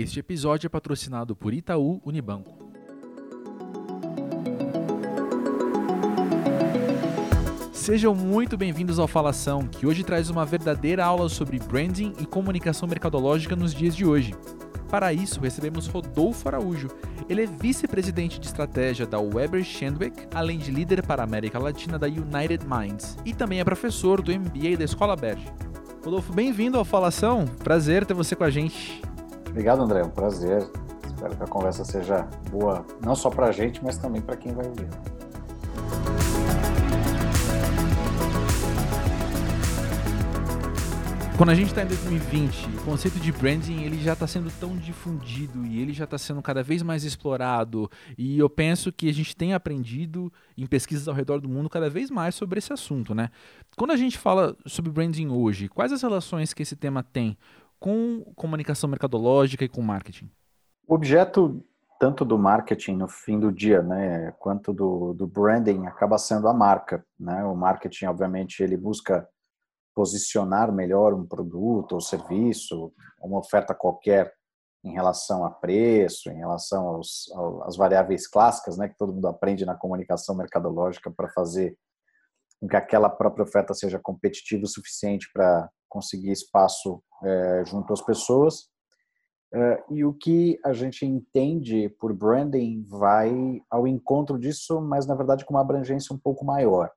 Este episódio é patrocinado por Itaú Unibanco. Sejam muito bem-vindos ao Falação, que hoje traz uma verdadeira aula sobre branding e comunicação mercadológica nos dias de hoje. Para isso, recebemos Rodolfo Araújo. Ele é vice-presidente de estratégia da Weber Shandwick, além de líder para a América Latina da United Minds, e também é professor do MBA da Escola Berge. Rodolfo, bem-vindo ao Falação. Prazer ter você com a gente. Obrigado, André. É um prazer. Espero que a conversa seja boa, não só para a gente, mas também para quem vai ouvir. Quando a gente está em 2020, o conceito de branding ele já está sendo tão difundido e ele já está sendo cada vez mais explorado. E eu penso que a gente tem aprendido em pesquisas ao redor do mundo cada vez mais sobre esse assunto, né? Quando a gente fala sobre branding hoje, quais as relações que esse tema tem com comunicação mercadológica e com marketing? O objeto tanto do marketing no fim do dia, né, quanto do, do branding acaba sendo a marca, né? O marketing, obviamente, ele busca posicionar melhor um produto ou serviço, uma oferta qualquer em relação a preço, em relação aos, às variáveis clássicas, né, que todo mundo aprende na comunicação mercadológica para fazer com que aquela própria oferta seja competitiva o suficiente para conseguir espaço é, junto às pessoas. É, e o que a gente entende por branding vai ao encontro disso, mas na verdade com uma abrangência um pouco maior.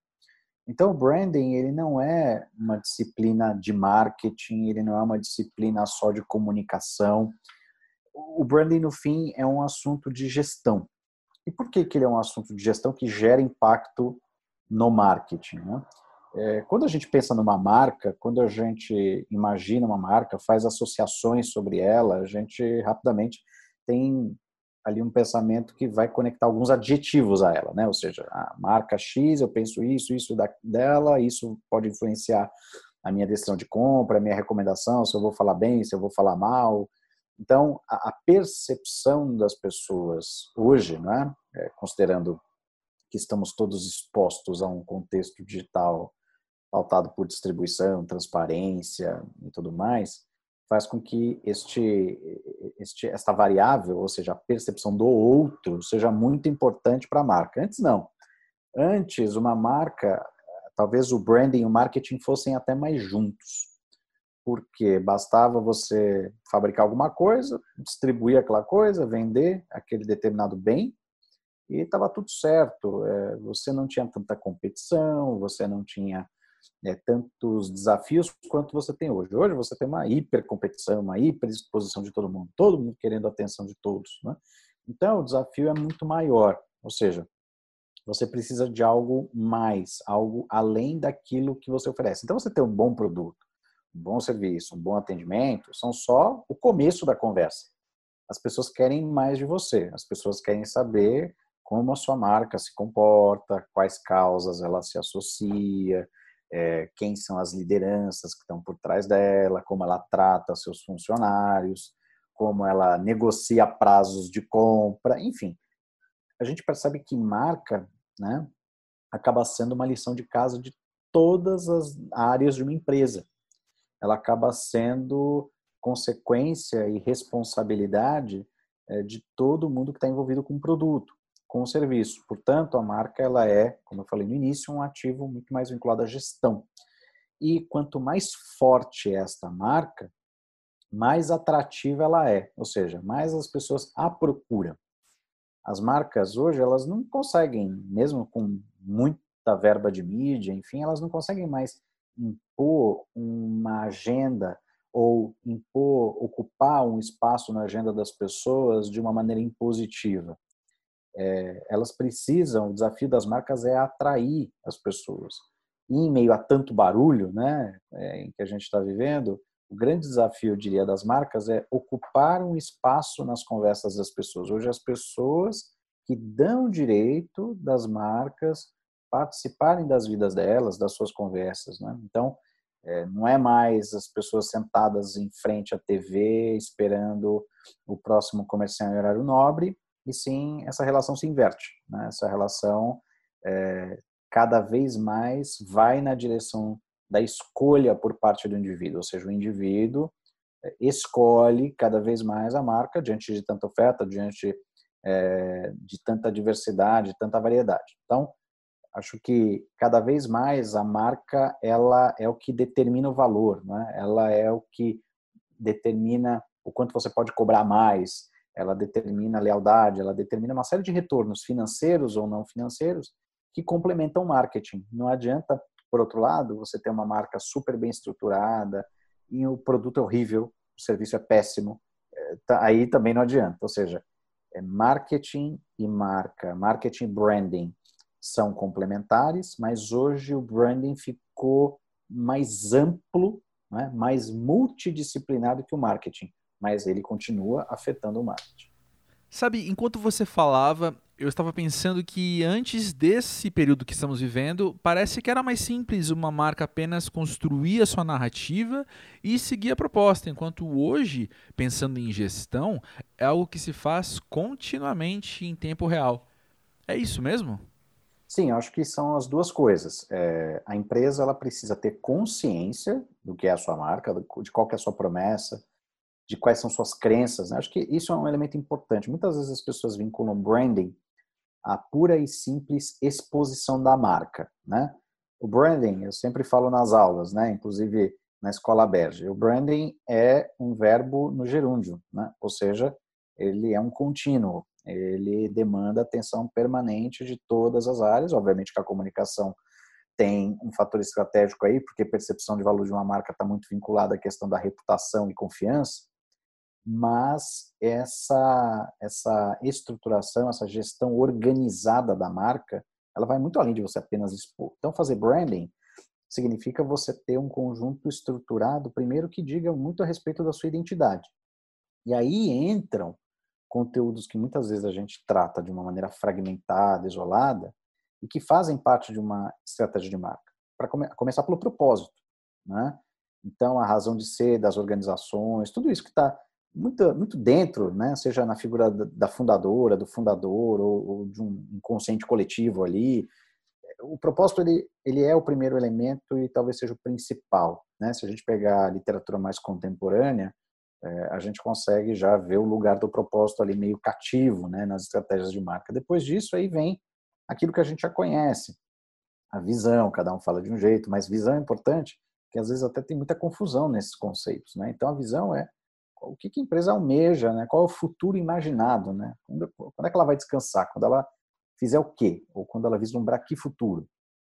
Então, o branding ele não é uma disciplina de marketing, ele não é uma disciplina só de comunicação. O branding, no fim, é um assunto de gestão. E por que, que ele é um assunto de gestão que gera impacto no marketing? Né? É, quando a gente pensa numa marca, quando a gente imagina uma marca, faz associações sobre ela, a gente rapidamente tem ali um pensamento que vai conectar alguns adjetivos a ela, né? Ou seja, a marca X, eu penso isso, isso da, dela, isso pode influenciar a minha decisão de compra, a minha recomendação, se eu vou falar bem, se eu vou falar mal. Então, a, a percepção das pessoas hoje, né? É, considerando que estamos todos expostos a um contexto digital pautado por distribuição, transparência e tudo mais, faz com que este, este, esta variável, ou seja, a percepção do outro, seja muito importante para a marca. Antes não. Antes, uma marca, talvez o branding e o marketing fossem até mais juntos. Porque bastava você fabricar alguma coisa, distribuir aquela coisa, vender aquele determinado bem, e estava tudo certo. É, você não tinha tanta competição, você não tinha é, tantos desafios quanto você tem hoje. Hoje você tem uma hipercompetição, uma hiperexposição de todo mundo, todo mundo querendo a atenção de todos. Né? Então, o desafio é muito maior, ou seja, você precisa de algo mais, algo além daquilo que você oferece. Então, você tem um bom produto, um bom serviço, um bom atendimento, são só o começo da conversa. As pessoas querem mais de você, as pessoas querem saber como a sua marca se comporta, quais causas ela se associa, é, quem são as lideranças que estão por trás dela, como ela trata seus funcionários, como ela negocia prazos de compra, enfim. A gente percebe que marca, né, acaba sendo uma lição de casa de todas as áreas de uma empresa. Ela acaba sendo consequência e responsabilidade é, de todo mundo que está envolvido com o produto com o serviço. Portanto, a marca ela é, como eu falei no início, um ativo muito mais vinculado à gestão. E quanto mais forte é esta marca, mais atrativa ela é, ou seja, mais as pessoas a procuram. As marcas hoje, elas não conseguem, mesmo com muita verba de mídia, enfim, elas não conseguem mais impor uma agenda ou impor, ocupar um espaço na agenda das pessoas de uma maneira impositiva é, elas precisam, o desafio das marcas é atrair as pessoas. E em meio a tanto barulho né, é, em que a gente está vivendo, o grande desafio, eu diria, das marcas é ocupar um espaço nas conversas das pessoas. Hoje, as pessoas que dão direito das marcas participarem das vidas delas, das suas conversas. Né? Então, é, não é mais as pessoas sentadas em frente à TV esperando o próximo comercial em horário nobre, e sim essa relação se inverte. Né? Essa relação é, cada vez mais vai na direção da escolha por parte do indivíduo, ou seja, o indivíduo é, escolhe cada vez mais a marca diante de tanta oferta, diante é, de tanta diversidade, tanta variedade. Então, acho que cada vez mais a marca ela é o que determina o valor, né? ela é o que determina o quanto você pode cobrar mais, ela determina lealdade, ela determina uma série de retornos financeiros ou não financeiros que complementam o marketing. Não adianta, por outro lado, você ter uma marca super bem estruturada e o produto é horrível, o serviço é péssimo, é, tá, aí também não adianta. Ou seja, é marketing e marca, marketing e branding são complementares, mas hoje o branding ficou mais amplo, né, mais multidisciplinar que o marketing, mas ele continua afetando o marketing. Sabe, enquanto você falava, eu estava pensando que antes desse período que estamos vivendo, parece que era mais simples uma marca apenas construir a sua narrativa e seguir a proposta, enquanto hoje, pensando em gestão, é algo que se faz continuamente em tempo real. É isso mesmo? Sim, acho que são as duas coisas. É, a empresa ela precisa ter consciência do que é a sua marca, de qual é a sua promessa, de quais são suas crenças. Né? Acho que isso é um elemento importante. Muitas vezes as pessoas vinculam branding à pura e simples exposição da marca. Né? O branding, eu sempre falo nas aulas, né? inclusive na escola Berge, o branding é um verbo no gerúndio, né? ou seja, ele é um contínuo ele demanda atenção permanente de todas as áreas. Obviamente que a comunicação tem um fator estratégico aí, porque percepção de valor de uma marca está muito vinculada à questão da reputação e confiança, mas essa, essa estruturação, essa gestão organizada da marca, ela vai muito além de você apenas expor. Então, fazer branding significa você ter um conjunto estruturado, primeiro, que diga muito a respeito da sua identidade. E aí entram conteúdos que muitas vezes a gente trata de uma maneira fragmentada, isolada, e que fazem parte de uma estratégia de marca. Para come começar pelo propósito, né? Então, a razão de ser das organizações, tudo isso que está muito, muito dentro, né? seja na figura da fundadora, do fundador, ou, ou de um inconsciente coletivo ali. O propósito, ele, ele é o primeiro elemento e talvez seja o principal. Né? Se a gente pegar a literatura mais contemporânea, é, a gente consegue já ver o lugar do propósito ali meio cativo né, nas estratégias de marca. Depois disso, aí vem aquilo que a gente já conhece, a visão, cada um fala de um jeito, mas visão é importante, que às vezes até tem muita confusão nesses conceitos. Né? Então, a visão é o que, a empresa almeja, né? qual é o futuro imaginado, né? Quando, quando, é que ela vai descansar? Quando ela fizer o quê? Ou quando ela vislumbrar que futuro?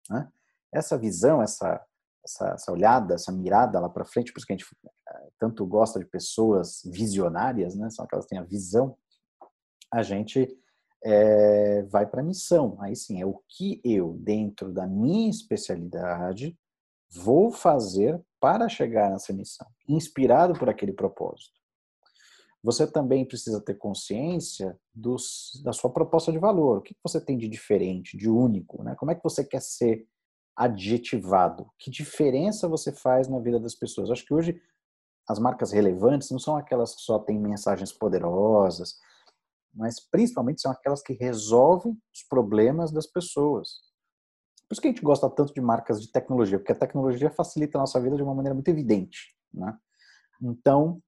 Né? Essa visão, essa, essa, essa olhada, essa mirada lá para frente, por isso que a gente eh, tanto gosta de pessoas visionárias, né? São aquelas que têm a visão. A gente é, vai para a missão. Aí sim, é o que eu, dentro da minha especialidade, vou fazer para chegar nessa missão, inspirado por aquele propósito. Você também precisa ter consciência dos, da sua proposta de valor. O que você tem de diferente, de único? Né? Como é que você quer ser adjetivado? Que diferença você faz na vida das pessoas? Acho que hoje as marcas relevantes não são aquelas que só têm mensagens poderosas, mas principalmente são aquelas que resolvem os problemas das pessoas. Por isso que a gente gosta tanto de marcas de tecnologia, porque a tecnologia facilita a nossa vida de uma maneira muito evidente. Né? Então,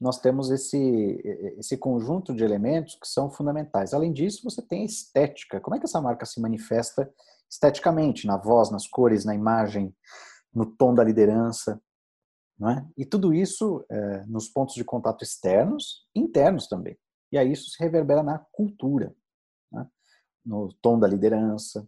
nós temos esse, esse conjunto de elementos que são fundamentais. Além disso, você tem a estética. Como é que essa marca se manifesta esteticamente, na voz, nas cores, na imagem, no tom da liderança, não é? E tudo isso é, nos pontos de contato externos internos também. E aí isso se reverbera na cultura, né? no tom da liderança,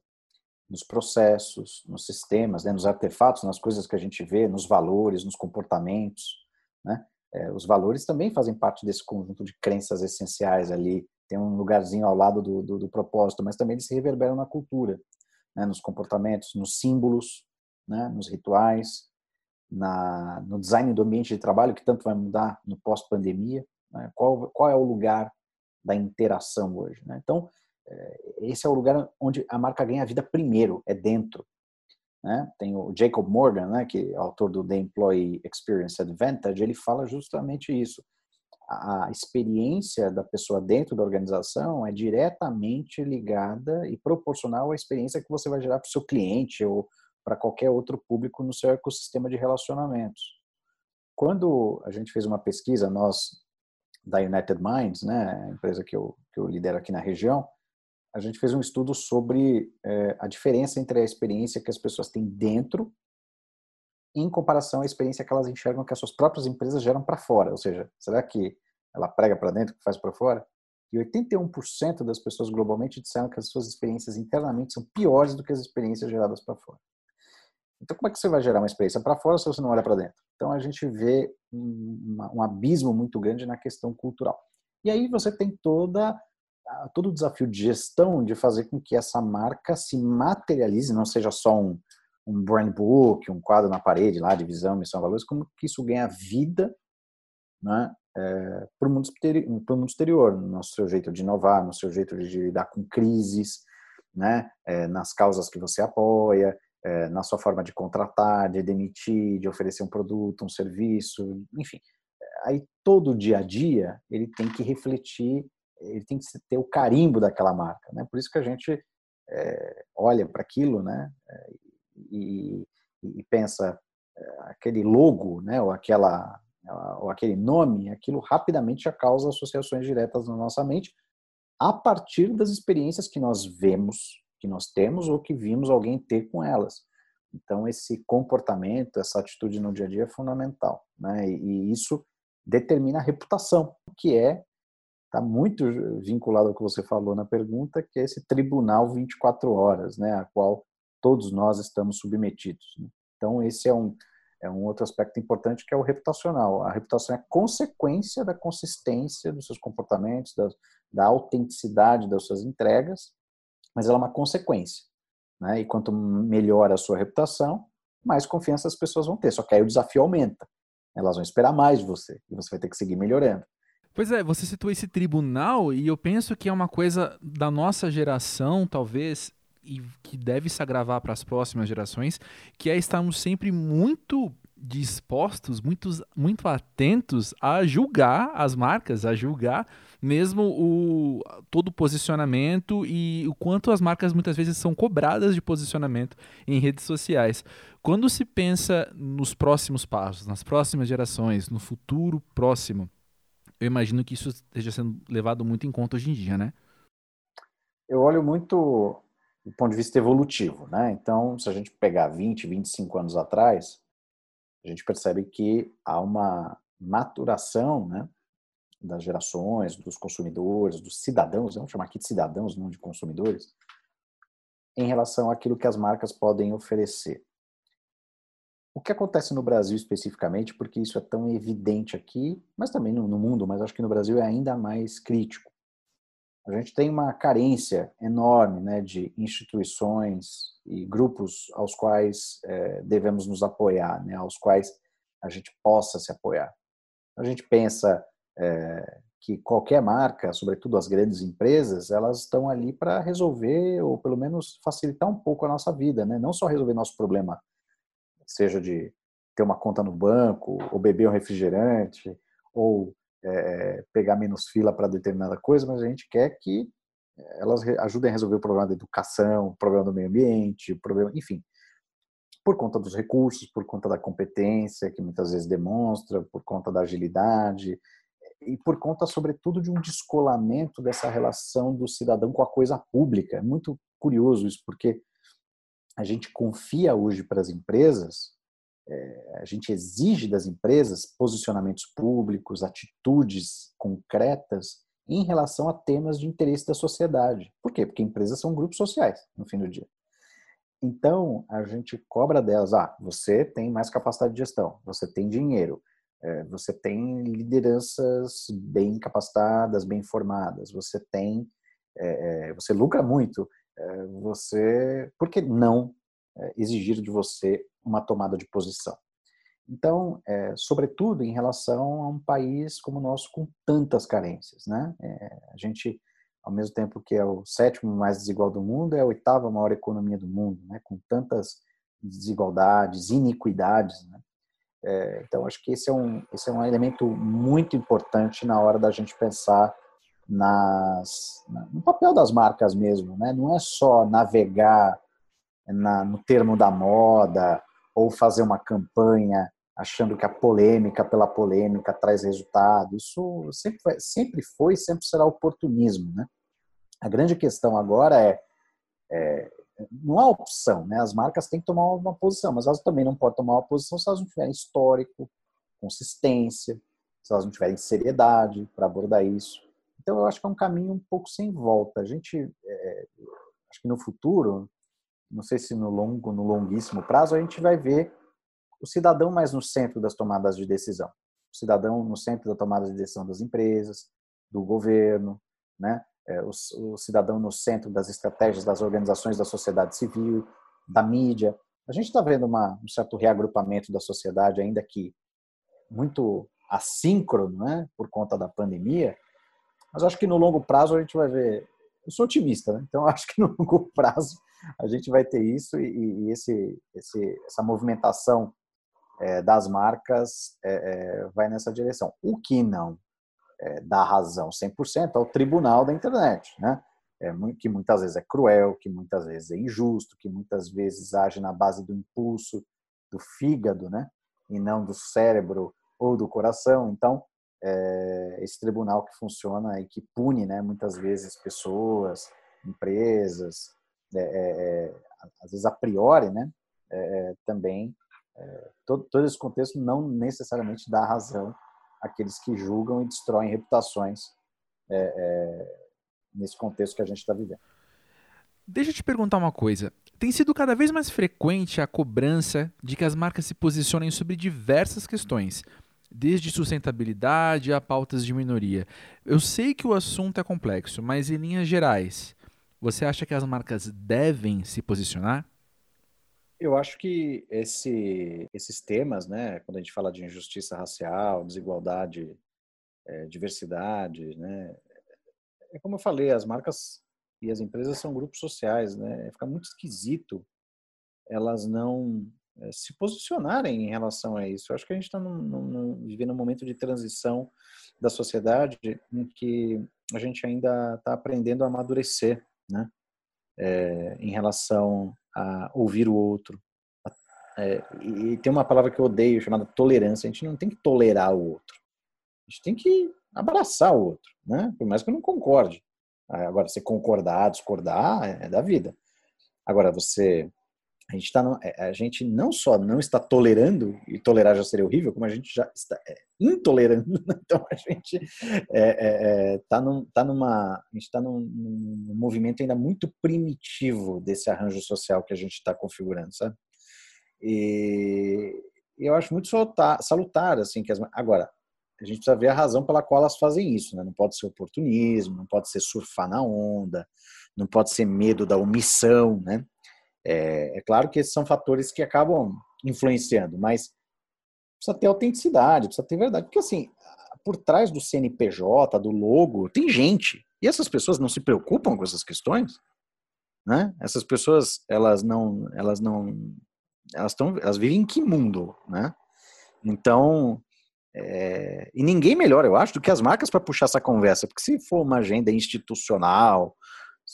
nos processos, nos sistemas, né? nos artefatos, nas coisas que a gente vê, nos valores, nos comportamentos. Né? É, os valores também fazem parte desse conjunto de crenças essenciais ali. Tem um lugarzinho ao lado do, do, do propósito, mas também eles se reverberam na cultura né, nos comportamentos, nos símbolos, né, nos rituais, na, no design do ambiente de trabalho, que tanto vai mudar no pós-pandemia. Né, qual, qual é o lugar da interação hoje? Né? Então, é, esse é o lugar onde a marca ganha vida primeiro, é dentro. Né? Tem o Jacob Morgan, né, que é autor do The Employee Experience Advantage, ele fala justamente isso a experiência da pessoa dentro da organização é diretamente ligada e proporcional à experiência que você vai gerar para o seu cliente ou para qualquer outro público no seu ecossistema de relacionamentos. quando a gente fez uma pesquisa, nós da United Minds, né, empresa que eu, que eu lidero aqui na região, a gente fez um estudo sobre é, a diferença entre a experiência que as pessoas têm dentro em comparação à experiência que elas enxergam que as suas próprias empresas geram para fora. Ou seja, será que ela prega para dentro e faz para fora? E 81% das pessoas globalmente disseram que as suas experiências internamente são piores do que as experiências geradas para fora. Então, como é que você vai gerar uma experiência para fora se você não olha para dentro? Então, a gente vê um, um, abismo muito grande na questão cultural. E aí você tem toda todo o desafio de gestão de fazer com que essa marca se materialize, não seja só um, um brand book, um quadro na parede lá de visão, missão, valores, como que isso ganha vida né, é, para o mundo, mundo, exterior, no seu jeito de inovar, no seu jeito de lidar com crises, né, é, nas causas que você apoia, é, na sua forma de contratar, de demitir, de oferecer um produto, um serviço, enfim. Aí todo dia a dia ele tem que refletir, ele tem que ter o carimbo daquela marca, né? Por isso que a gente é, olha para aquilo, né? É, e, e pensa é, aquele logo, né? Ou aquela ou aquele nome, aquilo rapidamente já causa associações diretas na nossa mente a partir das experiências que nós vemos que nós temos ou que vimos alguém ter com elas. Então, esse comportamento, essa atitude no dia a dia é fundamental. Né? E isso determina a reputação, que é está muito vinculado ao que você falou na pergunta, que é esse tribunal 24 horas, né, a qual todos nós estamos submetidos. Né? Então, esse é um, é um outro aspecto importante que é o reputacional. A reputação é consequência da consistência dos seus comportamentos, da, da autenticidade das suas entregas mas ela é uma consequência. Né? E quanto melhor a sua reputação, mais confiança as pessoas vão ter. Só que aí o desafio aumenta. Elas vão esperar mais de você e você vai ter que seguir melhorando. Pois é, você citou esse tribunal e eu penso que é uma coisa da nossa geração, talvez, e que deve se agravar para as próximas gerações, que é estarmos sempre muito dispostos, muito, muito atentos a julgar as marcas, a julgar mesmo o todo o posicionamento e o quanto as marcas muitas vezes são cobradas de posicionamento em redes sociais. Quando se pensa nos próximos passos, nas próximas gerações, no futuro próximo, eu imagino que isso esteja sendo levado muito em conta hoje em dia, né? Eu olho muito do ponto de vista evolutivo, né? Então, se a gente pegar 20, 25 anos atrás, a gente percebe que há uma maturação, né, das gerações, dos consumidores, dos cidadãos, vamos chamar aqui de cidadãos, não de consumidores, em relação àquilo que as marcas podem oferecer. O que acontece no Brasil especificamente, porque isso é tão evidente aqui, mas também no, no mundo, mas acho que no Brasil é ainda mais crítico. A gente tem uma carência enorme né, de instituições e grupos aos quais é, devemos nos apoiar, né, aos quais a gente possa se apoiar. A gente pensa é, que qualquer marca, sobretudo as grandes empresas, elas estão ali para resolver ou pelo menos facilitar um pouco a nossa vida, né? Não só resolver nosso problema, seja de ter uma conta no banco, ou beber um refrigerante, ou é, pegar menos fila para determinada coisa, mas a gente quer que elas ajudem a resolver o problema da educação, o problema do meio ambiente, o problema, enfim, por conta dos recursos, por conta da competência que muitas vezes demonstra, por conta da agilidade, e por conta, sobretudo, de um descolamento dessa relação do cidadão com a coisa pública. É muito curioso isso, porque a gente confia hoje para as empresas, é, a gente exige das empresas posicionamentos públicos, atitudes concretas em relação a temas de interesse da sociedade. Por quê? Porque empresas são grupos sociais, no fim do dia. Então, a gente cobra delas, ah, você tem mais capacidade de gestão, você tem dinheiro, é, você tem lideranças bem capacitadas, bem formadas, você tem, é você lucra muito, você, por que não é, exigir de você uma tomada de posição? Então, é, sobretudo em relação a um país como o nosso com tantas carências, né? a gente, ao mesmo tempo que é o sétimo mais desigual do mundo, é a oitava maior economia do mundo, né? Com tantas desigualdades, iniquidades, né? É, então, acho que esse é, um, esse é um elemento muito importante na hora da gente pensar nas, no papel das marcas mesmo. Né? Não é só navegar na, no termo da moda ou fazer uma campanha achando que a polêmica pela polêmica traz resultado. Isso sempre foi, sempre foi sempre será oportunismo. Né? A grande questão agora é, é não há opção, né? As marcas têm que tomar uma posição, mas elas também não podem tomar uma posição se elas não tiverem histórico, consistência, se elas não tiverem seriedade para abordar isso. Então, eu acho que é um caminho um pouco sem volta. A gente, é, acho que no futuro, não sei se no longo, no longuíssimo prazo, a gente vai ver o cidadão mais no centro das tomadas de decisão. O cidadão no centro da tomada de decisão das empresas, do governo, né? É, o, o cidadão no centro das estratégias das organizações da sociedade civil, da mídia. A gente está vendo uma, um certo reagrupamento da sociedade, ainda que muito assíncrono, né, por conta da pandemia, mas acho que no longo prazo a gente vai ver. Eu sou otimista, né? então acho que no longo prazo a gente vai ter isso e, e esse, esse, essa movimentação é, das marcas é, é, vai nessa direção. O que não é, dá razão 100% ao tribunal da internet, né? É, que muitas vezes é cruel, que muitas vezes é injusto, que muitas vezes age na base do impulso do fígado, né? E não do cérebro ou do coração. Então, é, esse tribunal que funciona e que pune, né? Muitas vezes pessoas, empresas, é, é, é às vezes a priori, né? É, também todo, todo esse contexto não necessariamente dá razão àqueles que julgam e destroem reputações nesse contexto que a gente está vivendo. Deixa eu te perguntar uma coisa. Tem sido cada vez mais frequente a cobrança de que as marcas se posicionem sobre diversas questões, desde sustentabilidade a pautas de minoria. Eu sei que o assunto é complexo, mas em linhas gerais, você acha que as marcas devem se posicionar? Eu acho que esse, esses temas, né, quando a gente fala de injustiça racial, desigualdade, é, diversidade, né, é como eu falei, as marcas e as empresas são grupos sociais, né, fica muito esquisito elas não é, se posicionarem em relação a isso. Eu acho que a gente está vivendo um momento de transição da sociedade em que a gente ainda está aprendendo a amadurecer, né, é, em relação a ouvir o outro. É, e tem uma palavra que eu odeio chamada tolerância. A gente não tem que tolerar o outro. A gente tem que abraçar o outro, né? Por mais que eu não concorde. Agora, você concordar, discordar, é da vida. Agora, você a gente, tá no, é, a gente não só não está tolerando, e tolerar já seria horrível, como a gente já está é, intolerando. Então a gente está é, é, é tá num, tá numa, a gente está num, num, movimento ainda muito primitivo desse arranjo social que a gente está configurando, sabe? E eu acho muito salutar, salutar assim que as, agora a gente precisa ver a razão pela qual elas fazem isso, né? Não pode ser oportunismo, não pode ser surfar na onda, não pode ser medo da omissão, né? É, é claro que esses são fatores que acabam influenciando, mas precisa ter autenticidade, precisa ter verdade. Porque, assim, por trás do CNPJ, do logo, tem gente. E essas pessoas não se preocupam com essas questões, né? Essas pessoas, elas não, elas não, elas estão, elas vivem em que mundo, né? Então, é, e ninguém melhor, eu acho, do que as marcas para puxar essa conversa, porque se for uma agenda institucional,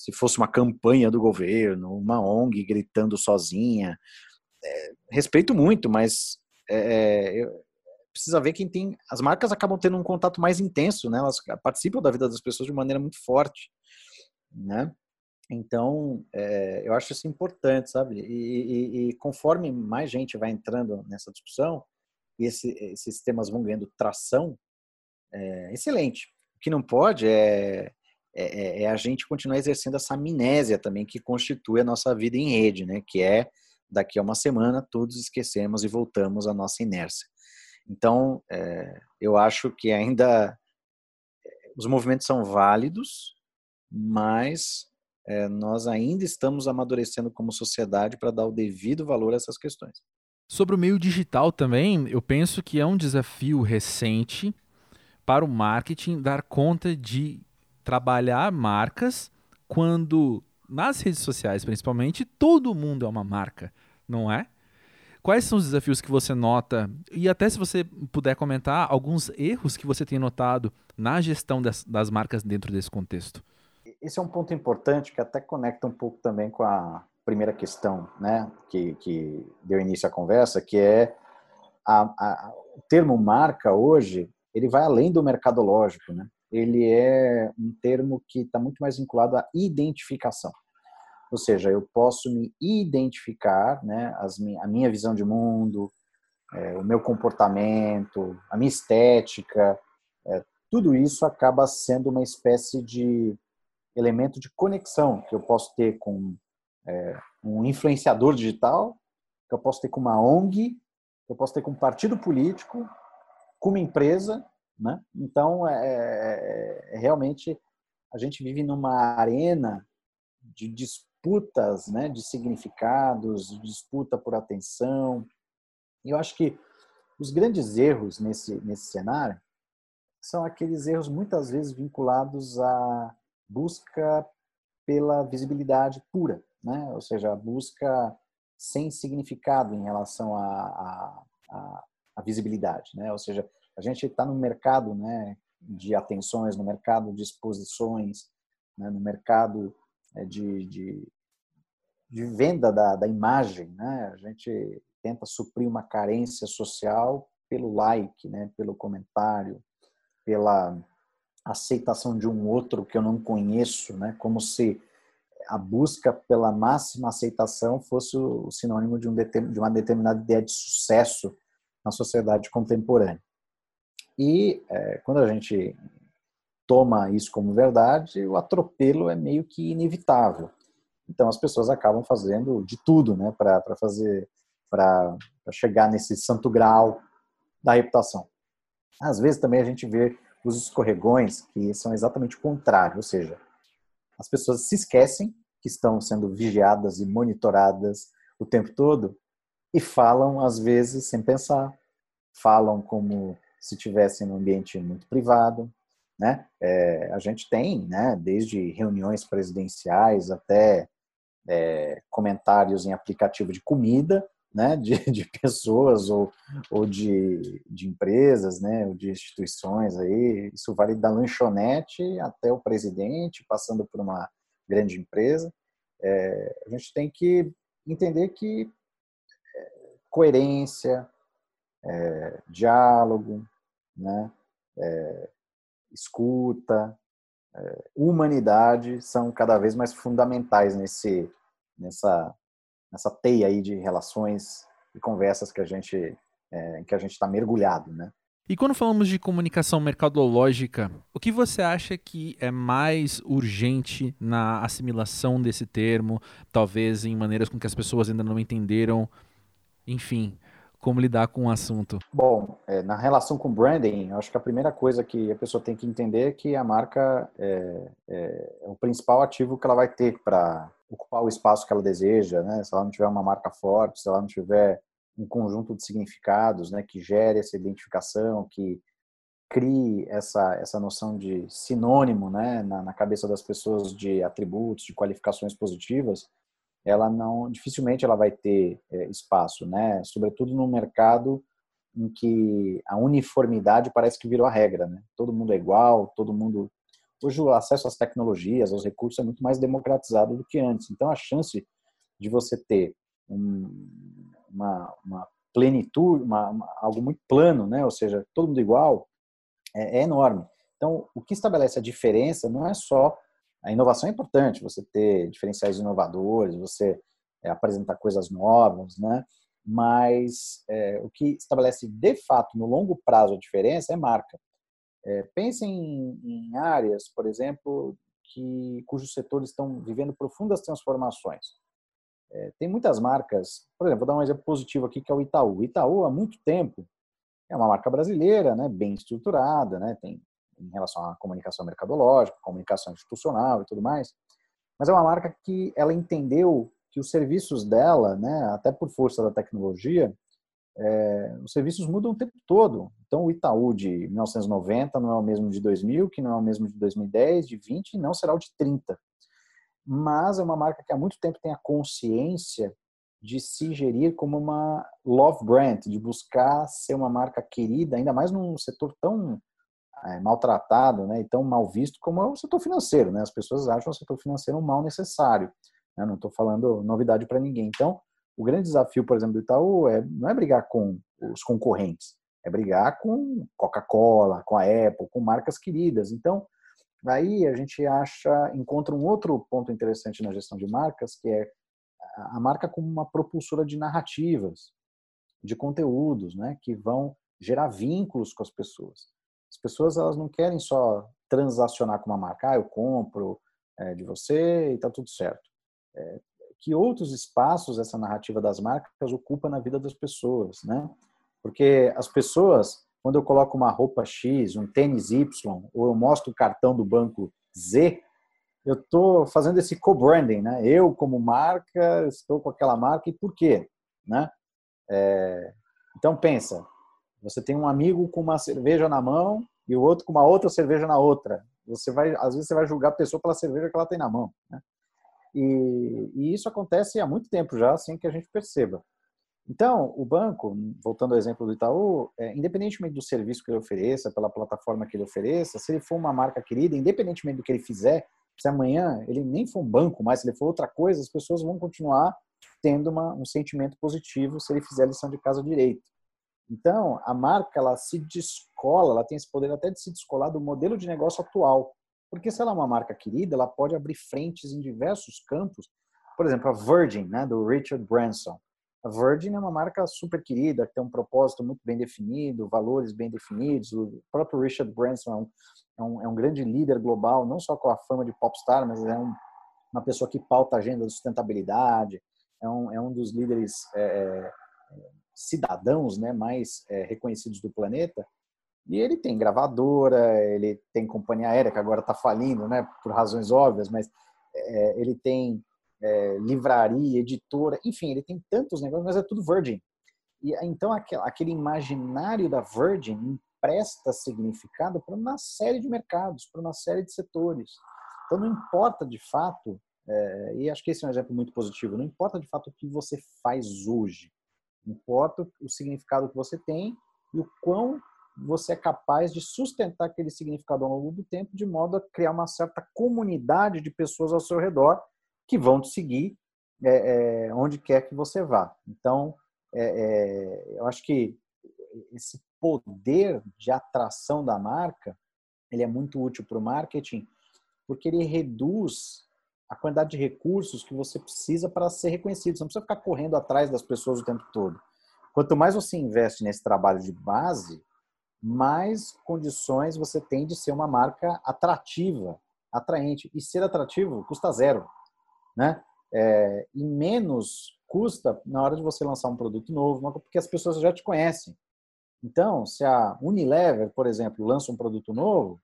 se fosse uma campanha do governo, uma ONG gritando sozinha. É, respeito muito, mas é, é precisa ver quem tem. As marcas acabam tendo um contato mais intenso, né? Elas participam da vida das pessoas de maneira muito forte, né? Então, é, eu acho isso importante, sabe? E, e, e, conforme mais gente vai entrando nessa discussão, e esse, esses temas vão ganhando tração, é excelente. O que não pode é é, é, é, a gente continuar exercendo essa amnésia também que constitui a nossa vida em rede, né? Que é daqui a uma semana todos esquecemos e voltamos à nossa inércia. Então, é, eu acho que ainda é, os movimentos são válidos, mas é, nós ainda estamos amadurecendo como sociedade para dar o devido valor a essas questões. Sobre o meio digital também, eu penso que é um desafio recente para o marketing dar conta de trabalhar marcas quando nas redes sociais, principalmente, todo mundo é uma marca, não é? Quais são os desafios que você nota? E até se você puder comentar alguns erros que você tem notado na gestão das, das marcas dentro desse contexto. Esse é um ponto importante que até conecta um pouco também com a primeira questão, né, que, que deu início à conversa, que é a, a, o termo marca hoje, ele vai além do mercadológico, né? Ele é um termo que está muito mais vinculado à identificação. Ou seja, eu posso me identificar, né, as, a minha visão de mundo, é, o meu comportamento, a minha estética, é, tudo isso acaba sendo uma espécie de elemento de conexão que eu posso ter com é, um influenciador digital, que eu posso ter com uma ONG, que eu posso ter com um partido político, com uma empresa, né? Então, é, é, é realmente a gente vive numa arena de disputas, né, de significados, de disputa por atenção. E eu acho que os grandes erros nesse nesse cenário são aqueles erros muitas vezes vinculados à busca pela visibilidade pura, né? Ou seja, a busca sem significado em relação à visibilidade, né? Ou seja, a gente está no mercado, né, de atenções, no mercado de exposições, né, no mercado é, de, de, de venda da, da imagem, né? A gente tenta suprir uma carência social pelo like, né, pelo comentário, pela aceitação de um outro que eu não conheço, né, como se a busca pela máxima aceitação fosse o sinônimo de, um de uma determinada ideia de sucesso na sociedade contemporânea. E é, quando a gente toma isso como verdade, o atropelo é meio que inevitável. Então as pessoas acabam fazendo de tudo, né, para fazer, para chegar nesse santo grau da reputação. Às vezes também a gente vê os escorregões que são exatamente o contrário, ou seja, as pessoas se esquecem que estão sendo vigiadas e monitoradas o tempo todo e falam às vezes sem pensar, falam como se tivessem num ambiente muito privado, né? É, a gente tem, né, desde reuniões presidenciais até é, comentários em aplicativo de comida, né, de, de pessoas ou, ou de, de empresas, né, ou de instituições aí. Isso vale da lanchonete até o presidente, passando por uma grande empresa. É, a gente tem que entender que é, coerência, é, diálogo, né, é, escuta, é, humanidade são cada vez mais fundamentais nesse, nessa, nessa teia aí de relações e conversas que a gente é, que a gente está mergulhado, né? E quando falamos de comunicação mercadológica, o que você acha que é mais urgente na assimilação desse termo, talvez em maneiras com que as pessoas ainda não entenderam, enfim, como lidar com o assunto? Bom, é, na relação com branding, acho que a primeira coisa que a pessoa tem que entender é que a marca é, é, é o principal ativo que ela vai ter para ocupar o espaço que ela deseja, né? Se ela não tiver uma marca forte, se ela não tiver um conjunto de significados, né, que gere essa identificação, que crie essa essa noção de sinônimo, né, na, na cabeça das pessoas de atributos, de qualificações positivas, ela não dificilmente ela vai ter é, espaço, né? Sobretudo no mercado em que a uniformidade parece que virou a regra, né? Todo mundo é igual, todo mundo hoje o acesso às tecnologias, aos recursos é muito mais democratizado do que antes. Então a chance de você ter um, uma, uma, plenitude, uma, uma, algo muito plano, né? Ou seja, todo mundo igual, é, é enorme. Então o que estabelece a diferença não é só a inovação é importante, você ter diferenciais inovadores, você é, apresentar coisas novas, né? Mas é, o que estabelece de fato no longo prazo a diferença é marca. É, pensem em, em, áreas, por exemplo, que cujos setores estão vivendo profundas transformações. É, tem muitas marcas, por exemplo, vou dar um exemplo positivo aqui que é o Itaú. O Itaú há muito tempo é uma marca brasileira, né, bem estruturada, né, tem em relação à comunicação mercadológica, comunicação institucional e tudo mais. Mas é uma marca que ela entendeu que os serviços dela, né, até por força da tecnologia, é, os serviços mudam o tempo todo. Então, o Itaú de 1990 não é o mesmo de 2000, que não é o mesmo de 2010, de 20 e não será o de 30. Mas é uma marca que há muito tempo tem a consciência de se gerir como uma love brand, de buscar ser uma marca querida, ainda mais num setor tão é, maltratado né, e tão mal visto como é o setor financeiro. Né? As pessoas acham o setor financeiro um mal necessário. Né? Não estou falando novidade para ninguém. Então, o grande desafio, por exemplo, do Itaú é, não é brigar com os concorrentes, é brigar com Coca-Cola, com a Apple, com marcas queridas. Então, aí a gente acha, encontra um outro ponto interessante na gestão de marcas, que é a marca como uma propulsora de narrativas, de conteúdos, né, que vão gerar vínculos com as pessoas. As pessoas elas não querem só transacionar com uma marca, ah, eu compro é, de você e tá tudo certo. É, que outros espaços essa narrativa das marcas ocupa na vida das pessoas, né? Porque as pessoas, quando eu coloco uma roupa X, um tênis Y, ou eu mostro o cartão do banco Z, eu estou fazendo esse co-branding, né? Eu, como marca, estou com aquela marca e por quê? Né? É, então, pensa, você tem um amigo com uma cerveja na mão e o outro com uma outra cerveja na outra. Você vai, às vezes, você vai julgar a pessoa pela cerveja que ela tem na mão. Né? E, e, isso acontece há muito tempo já, sem que a gente perceba. Então, o banco, voltando ao exemplo do Itaú, é, independentemente do serviço que ele ofereça, pela plataforma que ele ofereça, se ele for uma marca querida, independentemente do que ele fizer, se amanhã ele nem for um banco, mas se ele for outra coisa, as pessoas vão continuar tendo uma, um sentimento positivo se ele fizer a lição de casa direito. Então, a marca ela se descola, ela tem esse poder até de se descolar do modelo de negócio atual. Porque se ela é uma marca querida, ela pode abrir frentes em diversos campos. Por exemplo, a Virgin, né, do Richard Branson. A Virgin é uma marca super querida, que tem um propósito muito bem definido, valores bem definidos. O próprio Richard Branson é um, é um, é um grande líder global, não só com a fama de popstar, mas é um, uma pessoa que pauta a agenda da sustentabilidade, é um, é um dos líderes é, é, cidadãos né, mais é, reconhecidos do planeta. E ele tem gravadora, ele tem companhia aérea, que agora está falindo, né, por razões óbvias, mas é, ele tem é, livraria, editora, enfim, ele tem tantos negócios, mas é tudo Virgin. E então aquele imaginário da Virgin empresta significado para uma série de mercados, para uma série de setores. Então não importa de fato, é, e acho que esse é um exemplo muito positivo, não importa de fato o que você faz hoje, importa o significado que você tem e o quão você é capaz de sustentar aquele significado ao longo do tempo, de modo a criar uma certa comunidade de pessoas ao seu redor que vão te seguir é, é, onde quer que você vá. Então, é, é eu acho que esse poder de atração da marca ele é muito útil para o marketing porque ele reduz a quantidade de recursos que você precisa para ser reconhecido. Você não precisa ficar correndo atrás das pessoas o tempo todo. Quanto mais você investe nesse trabalho de base, mais condições você tem de ser uma marca atrativa, atraente. E ser atrativo custa zero, né? É, e menos custa na hora de você lançar um produto novo, porque as pessoas já te conhecem. Então, se a Unilever, por exemplo, lança um produto novo,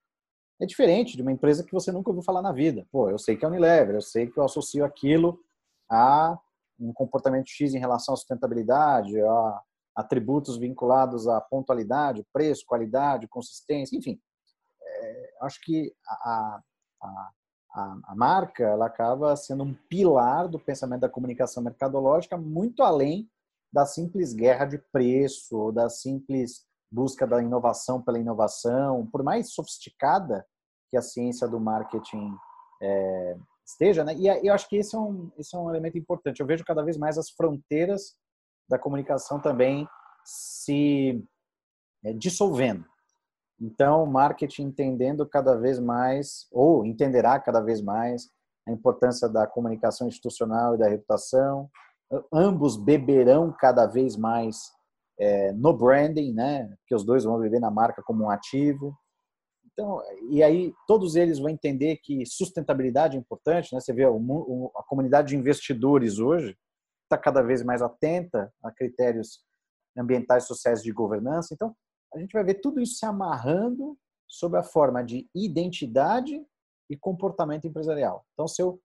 é diferente de uma empresa que você nunca ouviu falar na vida. Pô, eu sei que é Unilever, eu sei que eu associo aquilo a um comportamento X em relação à sustentabilidade, a atributos vinculados à pontualidade, preço, qualidade, consistência, enfim. É, acho que a, a, a, a, marca ela acaba sendo um pilar do pensamento da comunicação mercadológica muito além da simples guerra de preço, ou da simples busca da inovação pela inovação, por mais sofisticada que a ciência do marketing é, esteja, né? E eu acho que esse é, um, esse é um elemento importante. Eu vejo cada vez mais as fronteiras da comunicação também se é, dissolvendo. Então, o marketing entendendo cada vez mais, ou entenderá cada vez mais, a importância da comunicação institucional e da reputação. Ambos beberão cada vez mais é, no branding, né? Que os dois vão viver na marca como um ativo. Então, e aí todos eles vão entender que sustentabilidade é importante, né? Você vê a comunidade de investidores hoje está cada vez mais atenta a critérios ambientais, sociais de governança. Então, a gente vai ver tudo isso se amarrando sob a forma de identidade e comportamento empresarial. Então, se eu,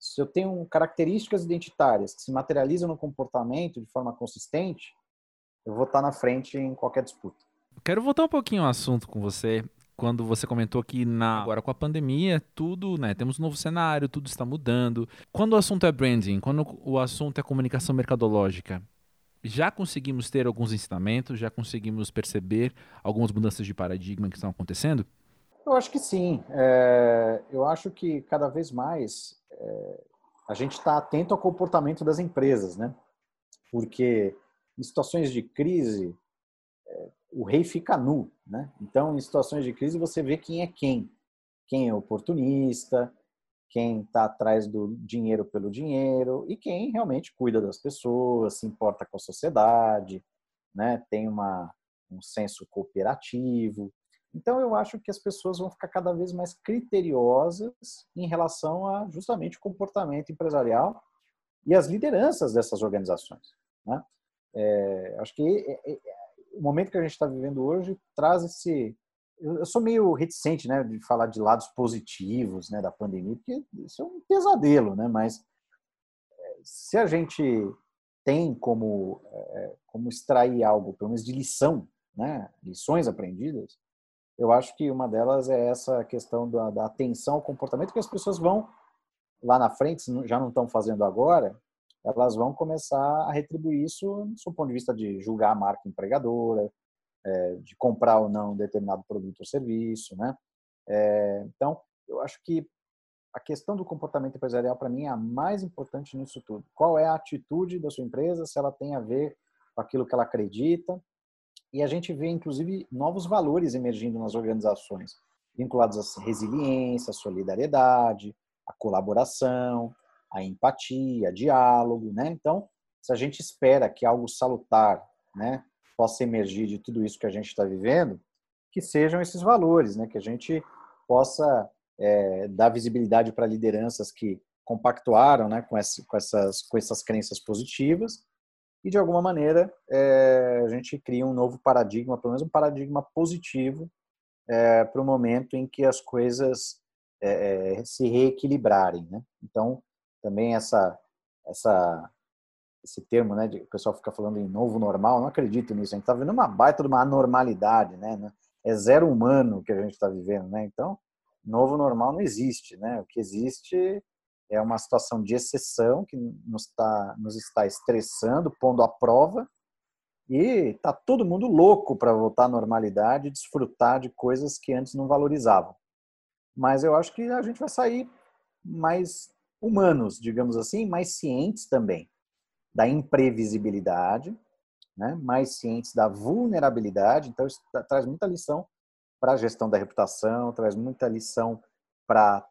se eu tenho características identitárias que se materializam no comportamento de forma consistente, eu vou estar na frente em qualquer disputa. Quero voltar um pouquinho ao assunto com você. Quando você comentou que na, agora com a pandemia, tudo, né? Temos um novo cenário, tudo está mudando. Quando o assunto é branding, quando o assunto é comunicação mercadológica, já conseguimos ter alguns ensinamentos, já conseguimos perceber algumas mudanças de paradigma que estão acontecendo? Eu acho que sim. É, eu acho que cada vez mais é, a gente está atento ao comportamento das empresas, né? Porque em situações de crise, o rei fica nu, né? Então, em situações de crise, você vê quem é quem. Quem é oportunista, quem está atrás do dinheiro pelo dinheiro e quem realmente cuida das pessoas, se importa com a sociedade, né? Tem uma, um senso cooperativo. Então, eu acho que as pessoas vão ficar cada vez mais criteriosas em relação a justamente o comportamento empresarial e as lideranças dessas organizações. Né? É, acho que é, é, o momento que a gente está vivendo hoje traz esse. Eu sou meio reticente, né, de falar de lados positivos, né, da pandemia, porque isso é um pesadelo, né? Mas é, se a gente tem como é, como extrair algo, pelo menos de lição, né, lições aprendidas, eu acho que uma delas é essa questão da, da atenção ao comportamento que as pessoas vão lá na frente, já não estão fazendo agora, elas vão começar a retribuir isso do ponto de vista de julgar a marca empregadora, é, de comprar ou não determinado produto ou serviço, né? É, então, eu acho que a questão do comportamento empresarial para mim é a mais importante nisso tudo. Qual é a atitude da sua empresa, se ela tem a ver com aquilo que ela acredita. E a gente vê, inclusive, novos valores emergindo nas organizações, vinculados à resiliência, à solidariedade, à colaboração, a empatia, diálogo, né? Então, se a gente espera que algo salutar, né, possa emergir de tudo isso que a gente está vivendo, que sejam esses valores, né? Que a gente possa é, dar visibilidade para lideranças que compactuaram, né, com, essa, com essas com essas crenças positivas e de alguma maneira é, a gente cria um novo paradigma, pelo menos um paradigma positivo é, para o momento em que as coisas é, é se reequilibrarem, né? Então também essa essa esse termo, né, de, o pessoal fica falando em novo normal, não acredito nisso. A gente está vivendo uma baita de uma anormalidade, né? É zero humano que a gente está vivendo, né? Então, novo normal não existe, né? O que existe é uma situação de exceção que nos está nos está estressando, pondo à prova e tá todo mundo louco para voltar à normalidade e desfrutar de coisas que antes não valorizavam. Mas eu acho que a gente vai sair mais humanos, digamos assim, mais cientes também da imprevisibilidade, né? mais cientes da vulnerabilidade. Então, isso traz muita lição para a gestão da reputação, traz muita lição para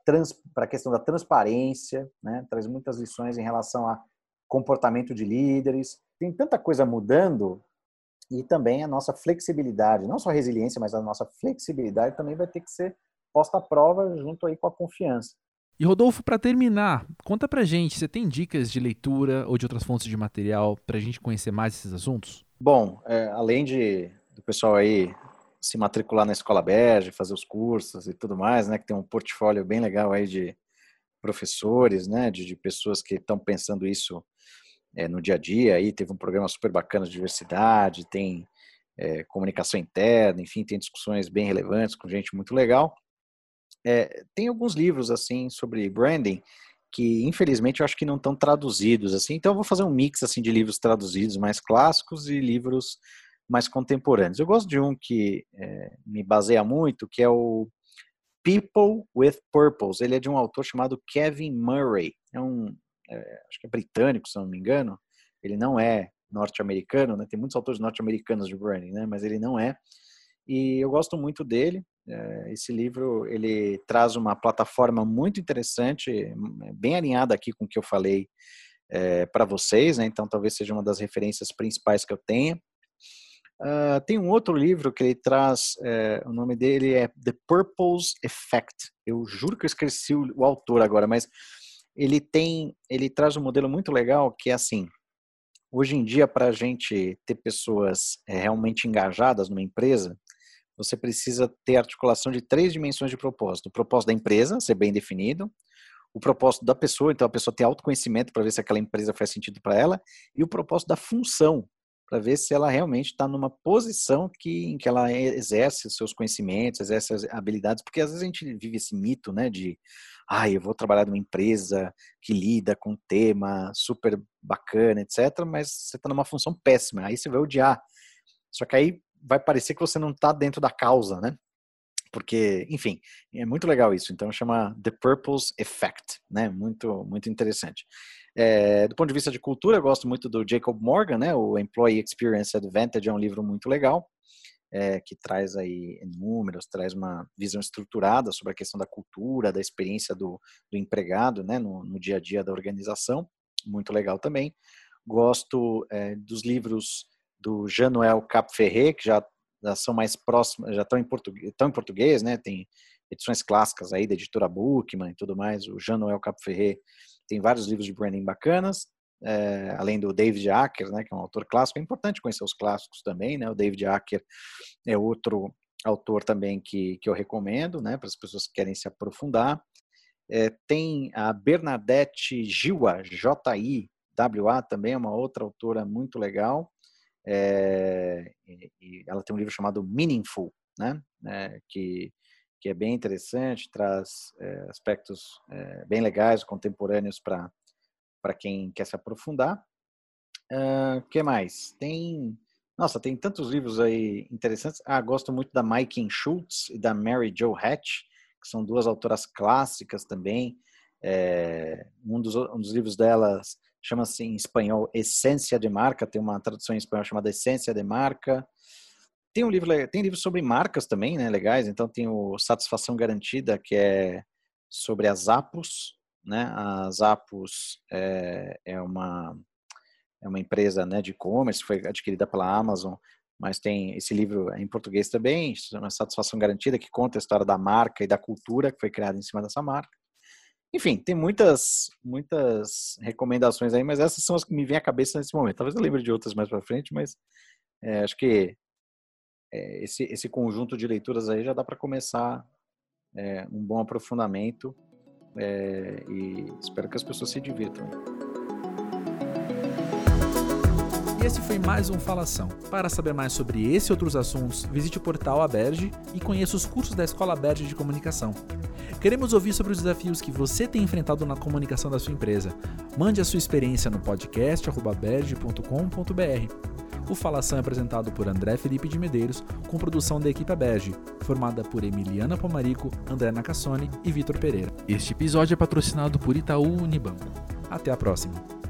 a questão da transparência, né? traz muitas lições em relação a comportamento de líderes. Tem tanta coisa mudando e também a nossa flexibilidade, não só a resiliência, mas a nossa flexibilidade também vai ter que ser posta à prova junto aí com a confiança. E Rodolfo, para terminar, conta pra gente, você tem dicas de leitura ou de outras fontes de material para a gente conhecer mais esses assuntos? Bom, é, além de do pessoal aí se matricular na Escola Berge, fazer os cursos e tudo mais, né, que tem um portfólio bem legal aí de professores, né, de, de pessoas que estão pensando isso é, no dia a dia. Aí teve um programa super bacana de diversidade, tem é, comunicação interna, enfim, tem discussões bem relevantes com gente muito legal. É, tem alguns livros assim sobre branding que infelizmente eu acho que não estão traduzidos assim. Então eu vou fazer um mix assim de livros traduzidos mais clássicos e livros mais contemporâneos. Eu gosto de um que é, me baseia muito, que é o People with Purpose. Ele é de um autor chamado Kevin Murray. É um, é, acho que é britânico, se não me engano. Ele não é norte-americano, né? Tem muitos autores norte-americanos de branding, né? Mas ele não é. E eu gosto muito dele. É, esse livro ele traz uma plataforma muito interessante, bem alinhada aqui com o que eu falei é, para vocês, né? então talvez seja uma das referências principais que eu tenha. Uh, tem um outro livro que ele traz, é, o nome dele é The Purpose Effect. Eu juro que eu esqueci o, o autor agora, mas ele tem, ele traz um modelo muito legal que é assim. Hoje em dia, para a gente ter pessoas é, realmente engajadas numa empresa, você precisa ter articulação de três dimensões de propósito. O propósito da empresa, ser bem definido, o propósito da pessoa, então a pessoa ter autoconhecimento para ver se aquela empresa faz sentido para ela, e o propósito da função, para ver se ela realmente está numa posição que, em que ela exerce os seus conhecimentos, exerce as habilidades, porque às vezes a gente vive esse mito, né, de, ah, eu vou trabalhar numa empresa que lida com um tema super bacana, etc., mas você está numa função péssima, aí você vai odiar. Só que aí vai parecer que você não está dentro da causa, né? Porque, enfim, é muito legal isso. Então chama The Purpose Effect, né? Muito, muito interessante. É, do ponto de vista de cultura, eu gosto muito do Jacob Morgan, né? O Employee Experience Advantage é um livro muito legal. é, que traz aí números, traz uma visão estruturada sobre a questão da cultura, da experiência do, do empregado né, no, no, dia a dia da organização, muito legal também. Gosto é, dos livros do Januel Capferré, que já, são mais próximos, já estão em, português, estão em português, né, tem edições clássicas aí da editora Bookman e tudo mais, o Januel Capferré tem vários livros de branding bacanas, é, além do David Acker, né, que é um autor clássico, é importante conhecer os clássicos também, né, o David Acker é outro autor também que, que eu recomendo, né, para as pessoas que querem se aprofundar. É, tem a Bernadette Giwa, J-I-W-A, também é uma outra autora muito legal, é, e, ela tem um livro chamado Meaningful, né, é, que, que é bem interessante, traz é, aspectos é, bem legais, contemporâneos para quem quer se aprofundar. O uh, que mais? Tem, nossa, tem tantos livros aí interessantes. Ah, gosto muito da Maiken Schultz e da Mary Jo Hatch, que são duas autoras clássicas também. Um, dos, um dos livros delas chama-se em espanhol Essência de Marca, tem uma tradução em espanhol chamada Essência de Marca. Tem um livro, tem livros sobre marcas também, né, legais. Então tem o Satisfação Garantida, que é sobre as Apos, né? A Zappos é, é uma é uma empresa né, de e-commerce, foi adquirida pela Amazon, mas tem esse livro em português também, uma satisfação garantida que conta a história da marca e da cultura que foi criada em cima dessa marca. Enfim, tem muitas muitas recomendações aí, mas essas são as que me vêm à cabeça nesse momento. Talvez eu lembre de outras mais para frente, mas é, acho que é, esse esse conjunto de leituras aí já dá para começar é, um bom aprofundamento é, e espero que as pessoas se divirtam. Esse foi mais um Falação. Para saber mais sobre esse e outros assuntos, visite o portal Aberge e conheça os cursos da Escola Aberge de Comunicação. Queremos ouvir sobre os desafios que você tem enfrentado na comunicação da sua empresa. Mande a sua experiência no podcast podcast.berge.com.br. O Falação é apresentado por André Felipe de Medeiros, com produção da equipe Berge, formada por Emiliana Pomarico, André Nacassone e Vitor Pereira. Este episódio é patrocinado por Itaú Unibanco. Até a próxima!